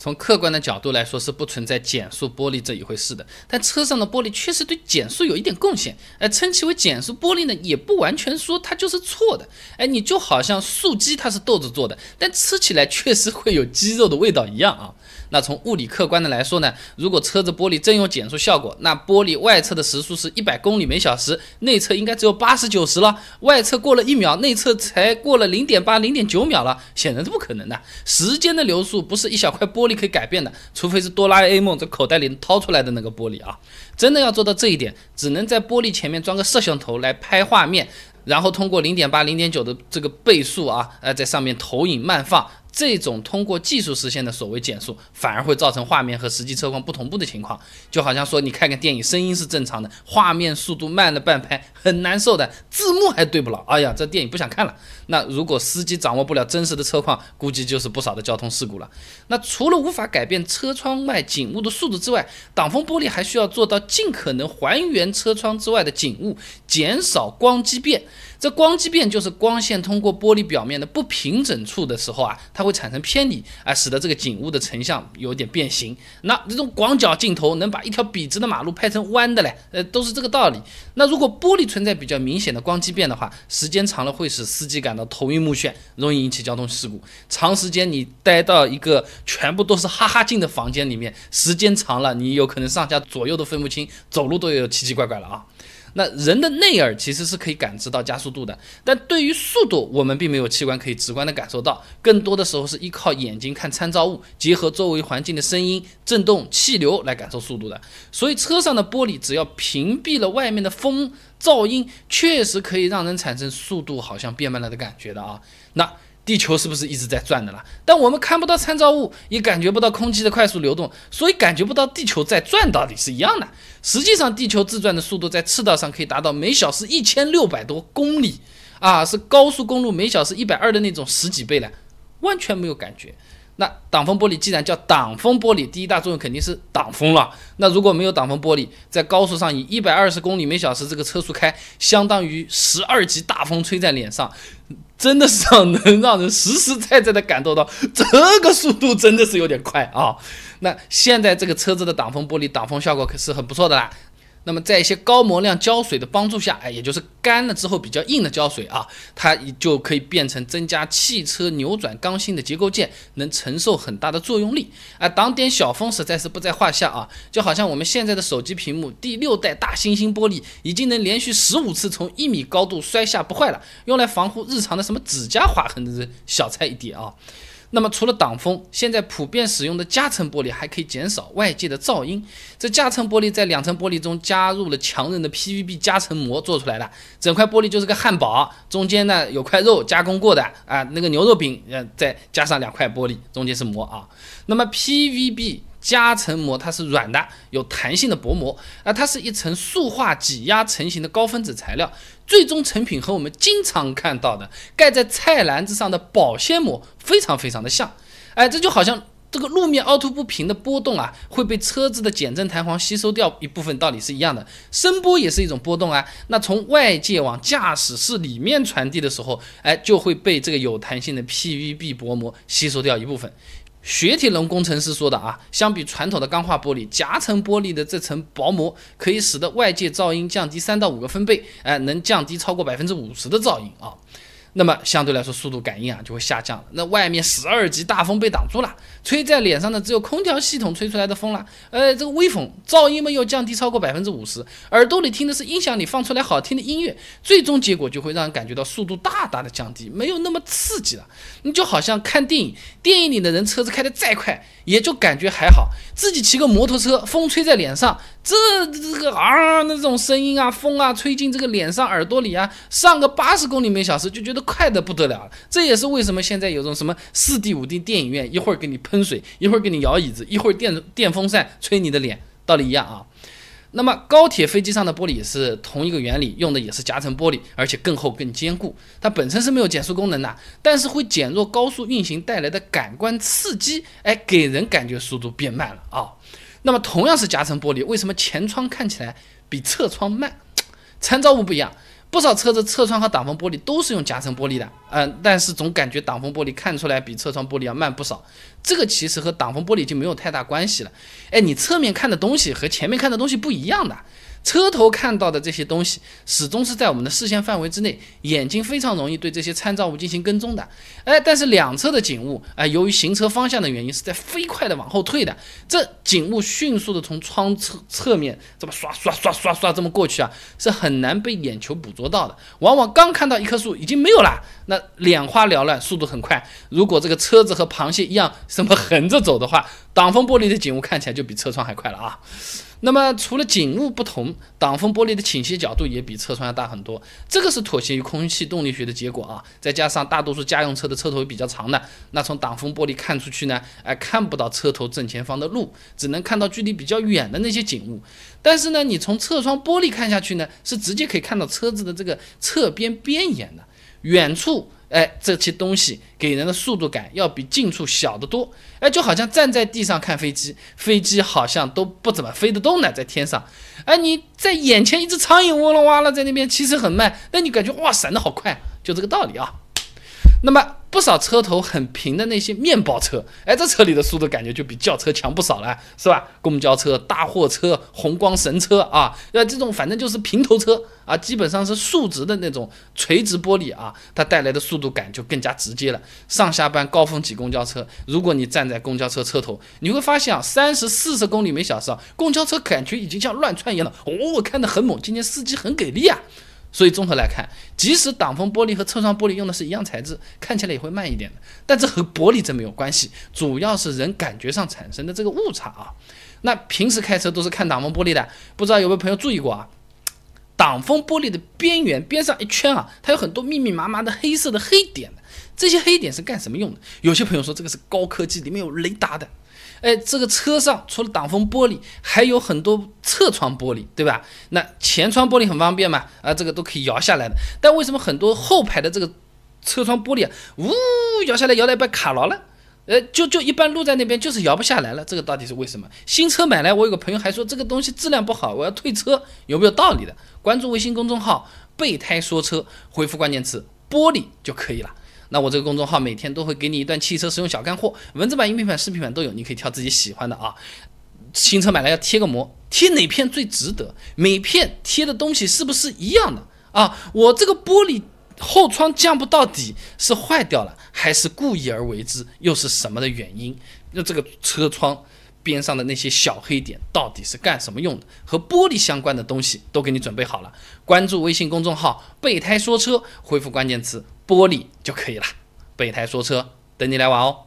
从客观的角度来说，是不存在减速玻璃这一回事的。但车上的玻璃确实对减速有一点贡献，哎，称其为减速玻璃呢，也不完全说它就是错的。哎，你就好像素鸡它是豆子做的，但吃起来确实会有鸡肉的味道一样啊。那从物理客观的来说呢，如果车子玻璃真有减速效果，那玻璃外侧的时速是一百公里每小时，内侧应该只有八十九十了。外侧过了一秒，内侧才过了零点八、零点九秒了，显然是不可能的。时间的流速不是一小块玻璃璃可以改变的，除非是哆啦 A 梦这口袋里掏出来的那个玻璃啊。真的要做到这一点，只能在玻璃前面装个摄像头来拍画面，然后通过零点八、零点九的这个倍数啊，呃，在上面投影慢放。这种通过技术实现的所谓减速，反而会造成画面和实际车况不同步的情况，就好像说你看个电影，声音是正常的，画面速度慢了半拍，很难受的，字幕还对不牢，哎呀，这电影不想看了。那如果司机掌握不了真实的车况，估计就是不少的交通事故了。那除了无法改变车窗外景物的速度之外，挡风玻璃还需要做到尽可能还原车窗之外的景物，减少光畸变。这光畸变就是光线通过玻璃表面的不平整处的时候啊，它会产生偏离啊，使得这个景物的成像有点变形。那这种广角镜头能把一条笔直的马路拍成弯的嘞，呃，都是这个道理。那如果玻璃存在比较明显的光畸变的话，时间长了会使司机感到头晕目眩，容易引起交通事故。长时间你待到一个全部都是哈哈镜的房间里面，时间长了，你有可能上下左右都分不清，走路都有奇奇怪怪了啊。那人的内耳其实是可以感知到加速度的，但对于速度，我们并没有器官可以直观的感受到，更多的时候是依靠眼睛看参照物，结合周围环境的声音、震动、气流来感受速度的。所以车上的玻璃只要屏蔽了外面的风、噪音，确实可以让人产生速度好像变慢了的感觉的啊。那。地球是不是一直在转的了？但我们看不到参照物，也感觉不到空气的快速流动，所以感觉不到地球在转，到底是一样的。实际上，地球自转的速度在赤道上可以达到每小时一千六百多公里啊，是高速公路每小时一百二的那种十几倍了，完全没有感觉。那挡风玻璃既然叫挡风玻璃，第一大作用肯定是挡风了。那如果没有挡风玻璃，在高速上以一百二十公里每小时这个车速开，相当于十二级大风吹在脸上。真的是让能让人实实在在的感受到这个速度真的是有点快啊！那现在这个车子的挡风玻璃挡风效果可是很不错的啦。那么在一些高模量胶水的帮助下，哎，也就是干了之后比较硬的胶水啊，它就可以变成增加汽车扭转刚性的结构件，能承受很大的作用力啊，挡点小风实在是不在话下啊。就好像我们现在的手机屏幕第六代大猩猩玻璃，已经能连续十五次从一米高度摔下不坏了，用来防护日常的什么指甲划痕的小菜一碟啊。那么除了挡风，现在普遍使用的夹层玻璃还可以减少外界的噪音。这夹层玻璃在两层玻璃中加入了强韧的 PVB 夹层膜做出来的，整块玻璃就是个汉堡，中间呢有块肉加工过的啊，那个牛肉饼，呃，再加上两块玻璃，中间是膜啊。那么 PVB。夹层膜它是软的，有弹性的薄膜。啊，它是一层塑化挤压成型的高分子材料，最终成品和我们经常看到的盖在菜篮子上的保鲜膜非常非常的像，哎，这就好像这个路面凹凸不平的波动啊，会被车子的减震弹簧吸收掉一部分，道理是一样的，声波也是一种波动啊，那从外界往驾驶室里面传递的时候，哎，就会被这个有弹性的 PVB 薄膜吸收掉一部分。雪铁龙工程师说的啊，相比传统的钢化玻璃，夹层玻璃的这层薄膜可以使得外界噪音降低三到五个分贝，哎，能降低超过百分之五十的噪音啊。那么相对来说，速度感应啊就会下降了。那外面十二级大风被挡住了，吹在脸上的只有空调系统吹出来的风了。呃，这个微风噪音没有降低超过百分之五十，耳朵里听的是音响里放出来好听的音乐，最终结果就会让人感觉到速度大大的降低，没有那么刺激了。你就好像看电影，电影里的人车子开得再快，也就感觉还好。自己骑个摩托车，风吹在脸上，这这个啊那种声音啊，风啊吹进这个脸上耳朵里啊，上个八十公里每小时就觉得。快的不得了，这也是为什么现在有种什么四 D 五 D 电影院，一会儿给你喷水，一会儿给你摇椅子，一会儿电电风扇吹你的脸，道理一样啊。那么高铁飞机上的玻璃也是同一个原理，用的也是夹层玻璃，而且更厚更坚固。它本身是没有减速功能的，但是会减弱高速运行带来的感官刺激，哎，给人感觉速度变慢了啊。那么同样是夹层玻璃，为什么前窗看起来比侧窗慢？参照物不一样。不少车子侧窗和挡风玻璃都是用夹层玻璃的，嗯，但是总感觉挡风玻璃看出来比侧窗玻璃要慢不少。这个其实和挡风玻璃就没有太大关系了。哎，你侧面看的东西和前面看的东西不一样的。车头看到的这些东西，始终是在我们的视线范围之内，眼睛非常容易对这些参照物进行跟踪的。哎，但是两侧的景物，哎，由于行车方向的原因，是在飞快的往后退的。这景物迅速的从窗侧侧面这么刷刷刷刷刷这么过去啊，是很难被眼球捕捉到的。往往刚看到一棵树已经没有了，那眼花缭乱，速度很快。如果这个车子和螃蟹一样什么横着走的话，挡风玻璃的景物看起来就比车窗还快了啊。那么除了景物不同，挡风玻璃的倾斜角度也比车窗要大很多。这个是妥协于空气动力学的结果啊。再加上大多数家用车的车头比较长的，那从挡风玻璃看出去呢，哎，看不到车头正前方的路，只能看到距离比较远的那些景物。但是呢，你从侧窗玻璃看下去呢，是直接可以看到车子的这个侧边边沿的，远处。哎，这些东西给人的速度感要比近处小得多。哎，就好像站在地上看飞机，飞机好像都不怎么飞得动呢，在天上。哎，你在眼前一只苍蝇嗡啦哇啦在那边，其实很慢，那你感觉哇闪得好快，就这个道理啊。那么。不少车头很平的那些面包车，哎，这车里的速度感觉就比轿车强不少了，是吧？公交车、大货车、红光神车啊，那，这种反正就是平头车啊，基本上是竖直的那种垂直玻璃啊，它带来的速度感就更加直接了。上下班高峰挤公交车，如果你站在公交车车头，你会发现啊，三十四十公里每小时啊，公交车感觉已经像乱窜一样了。哦，看得很猛，今天司机很给力啊。所以综合来看，即使挡风玻璃和侧窗玻璃用的是一样材质，看起来也会慢一点的。但这和玻璃真没有关系，主要是人感觉上产生的这个误差啊。那平时开车都是看挡风玻璃的，不知道有没有朋友注意过啊？挡风玻璃的边缘边上一圈啊，它有很多密密麻麻的黑色的黑点。这些黑点是干什么用的？有些朋友说这个是高科技，里面有雷达的。哎，这个车上除了挡风玻璃，还有很多侧窗玻璃，对吧？那前窗玻璃很方便嘛，啊，这个都可以摇下来的。但为什么很多后排的这个车窗玻璃啊，呜，摇下来摇到一半卡牢了？呃，就就一般路在那边就是摇不下来了，这个到底是为什么？新车买来，我有个朋友还说这个东西质量不好，我要退车，有没有道理的？关注微信公众号“备胎说车”，回复关键词“玻璃”就可以了。那我这个公众号每天都会给你一段汽车使用小干货，文字版、音频版、视频版都有，你可以挑自己喜欢的啊。新车买来要贴个膜，贴哪片最值得？每片贴的东西是不是一样的啊？我这个玻璃后窗降不到底，是坏掉了，还是故意而为之？又是什么的原因？那这个车窗边上的那些小黑点到底是干什么用的？和玻璃相关的东西都给你准备好了，关注微信公众号“备胎说车”，回复关键词。玻璃就可以了，备胎说车等你来玩哦。